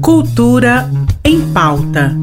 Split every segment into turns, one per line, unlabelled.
Cultura em pauta.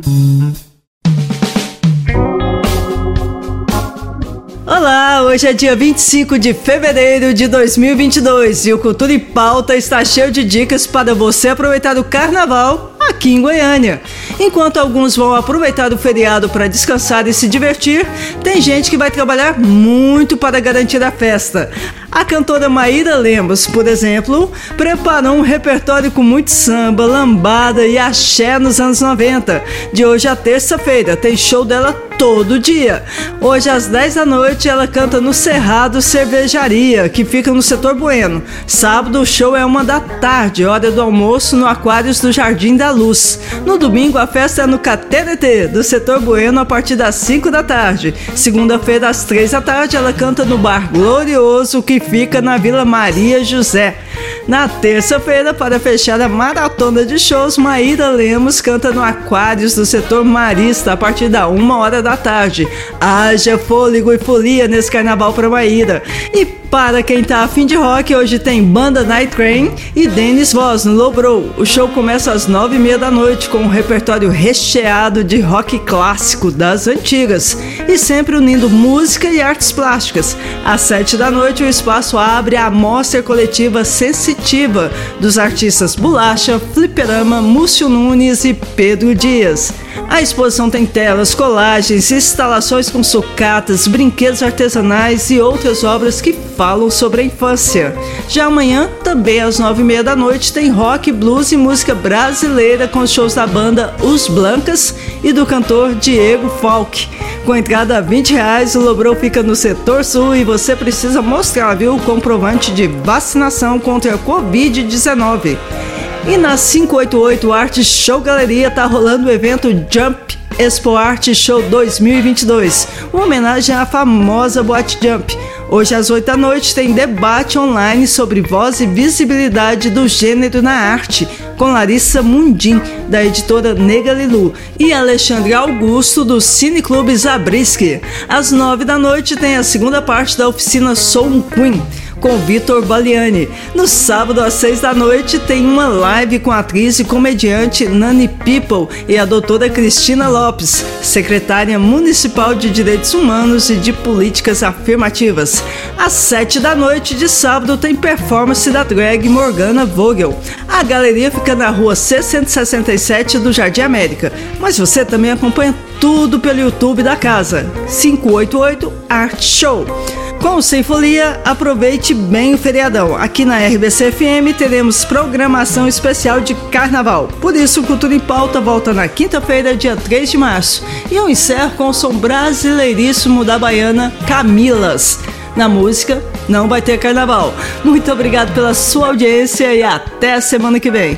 Olá, hoje é dia 25 de fevereiro de 2022 e o Cultura em Pauta está cheio de dicas para você aproveitar o carnaval aqui em Goiânia. Enquanto alguns vão aproveitar o feriado para descansar e se divertir, tem gente que vai trabalhar muito para garantir a festa. A cantora Maíra Lemos, por exemplo, preparou um repertório com muito samba, lambada e axé nos anos 90. De hoje a terça-feira tem show dela todo dia. Hoje às 10 da noite ela canta no Cerrado Cervejaria, que fica no setor Bueno. Sábado o show é uma da tarde, hora do almoço no Aquários do Jardim da Luz. No domingo a festa é no KTNT, do setor Bueno, a partir das 5 da tarde. Segunda-feira às 3 da tarde ela canta no Bar Glorioso, que fica na Vila Maria José. Na terça-feira, para fechar a maratona de shows, Maíra Lemos canta no Aquários do setor Marista a partir da uma hora da tarde. Haja fôlego e folia nesse carnaval para Maíra. E para quem tá afim de rock, hoje tem banda Night Train e Dennis Voss no Lowbrow. O show começa às nove e meia da noite com um repertório recheado de rock clássico das antigas e sempre unindo música e artes plásticas. Às sete da noite, o espaço abre a mostra coletiva sensitiva dos artistas Bolacha, Fliperama, Múcio Nunes e Pedro Dias. A exposição tem telas, colagens, instalações com sucatas, brinquedos artesanais e outras obras que falam sobre a infância. Já amanhã, também às nove e meia da noite, tem rock, blues e música brasileira com shows da banda Os Blancas e do cantor Diego Falk. Com entrada a 20 reais, o Lobrou fica no setor sul e você precisa mostrar, viu, o comprovante de vacinação contra a Covid-19. E na 588 Art Show Galeria tá rolando o evento Jump Expo Art Show 2022, uma homenagem à famosa Boate Jump. Hoje às 8 da noite tem debate online sobre voz e visibilidade do gênero na arte, com Larissa Mundim, da editora Nega Lilu, e Alexandre Augusto, do Cine Clube Zabriskie. Às 9 da noite tem a segunda parte da oficina Soul Queen com Vitor Baliani. No sábado às seis da noite tem uma live com a atriz e comediante Nani People e a doutora Cristina Lopes, secretária municipal de Direitos Humanos e de Políticas Afirmativas. Às sete da noite de sábado tem performance da drag Morgana Vogel. A galeria fica na rua C167 do Jardim América, mas você também acompanha tudo pelo YouTube da casa. 588 Art Show. Com o Sem Folia, aproveite bem o feriadão. Aqui na RBC FM teremos programação especial de carnaval. Por isso, Cultura em Pauta volta na quinta-feira, dia 3 de março. E eu encerro com o som brasileiríssimo da baiana Camilas. Na música, não vai ter carnaval. Muito obrigado pela sua audiência e até semana que vem.